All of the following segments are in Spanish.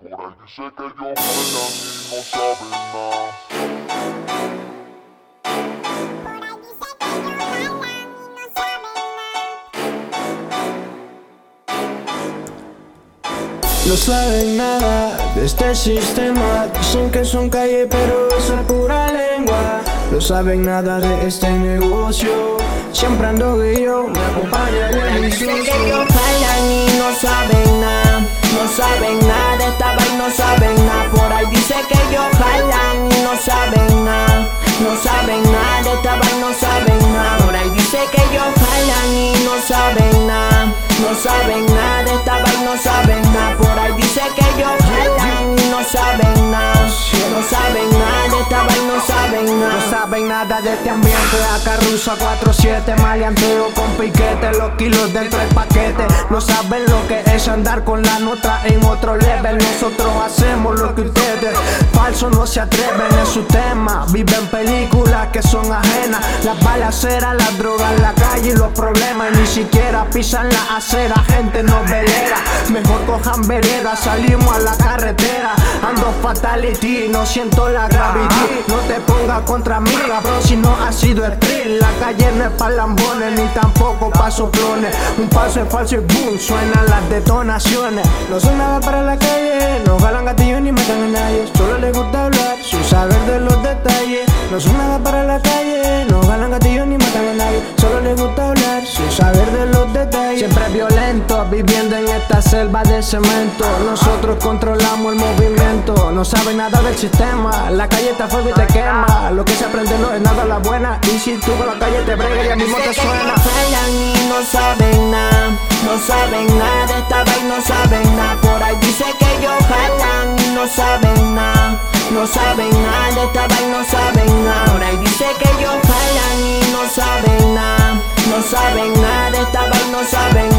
Por ahí dice que ellos jalan y no saben nada. No saben nada de este sistema. Dicen que son calle pero eso es pura lengua. No saben nada de este negocio. Siempre ando yo, me acompaña el Dicen que ellos jalan y no saben nada No saben saben nada de este ambiente. Acá ruso a 4-7 Maleanteo con piquete. Los kilos dentro del paquete No saben lo que es andar con la nota en otro level. Nosotros hacemos lo que ustedes Falsos no se atreven en su tema. Viven películas que son ajenas Las balaceras, las drogas, la calle y los problemas ni siquiera pisan la acera. Gente novelera Mejor cojan vereda Salimos a la carretera. Ando fatality No siento la gravedad No te pongas contra mí, Si no ha sido sprint La calle no es pa' lambones Ni tampoco pa' soplones. Un paso es falso y boom Suenan las detonaciones. No son nada para la calle No jalan gatillos ni matan a nadie. Solo les gusta hablar Sin saber de los detalles. No son nada para la calle No jalan gatillos ni Viviendo en esta selva de cemento. Nosotros controlamos el movimiento. No saben nada del sistema. La calle está fuego y te quema. Lo que se aprende no es nada la buena. Y si tú con la calle te brega y al mismo te suena. Jalan y no saben nada, no saben nada. De esta vaina, no saben nada. Por ahí dice que ellos jalan y no saben nada, no saben nada. De esta vaina, no saben nada. Por ahí dice que ellos jalan y no saben nada, no saben nada. De esta vaina, no saben nada.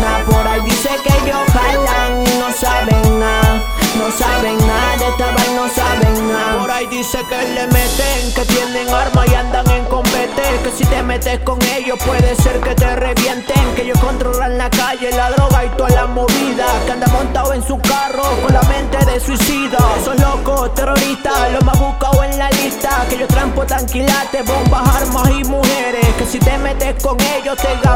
Dice que le meten, que tienen armas y andan en combate, que si te metes con ellos puede ser que te revienten, que ellos controlan la calle, la droga y toda la movida, que anda montado en su carro con la mente de suicida. Esos locos terroristas, los más buscados en la lista, que ellos transportan quilates, bombas, armas y mujeres, que si te metes con ellos te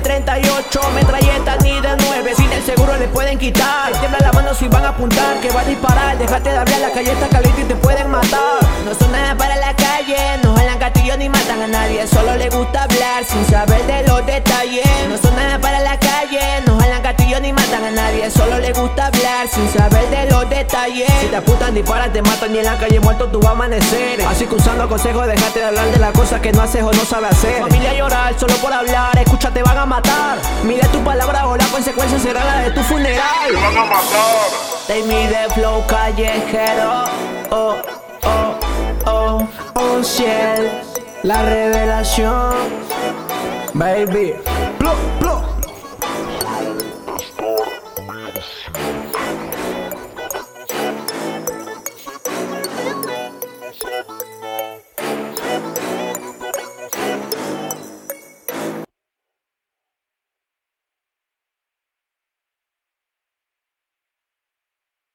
38, metralletas ni de 9 Sin el seguro le pueden quitar. Tiembla la mano si van a apuntar Que va a disparar, déjate de hablar La calle está caliente y te pueden matar. No son nada para la calle No jalan gatillos ni matan a nadie. Solo le gusta hablar sin saber de los detalles. Sin saber de los detalles. Si te apuntan, disparan, te matan y en la calle muerto tú vas a amanecer. Así que usando consejos, déjate de hablar de las cosas que no haces o no sabes hacer. Familia llorar solo por hablar, escucha, te van a matar. Mide tu palabra o la consecuencia será la de tu funeral. Te van a matar. Te mide flow callejero. Oh, oh, oh. Oh ciel, la revelación Baby.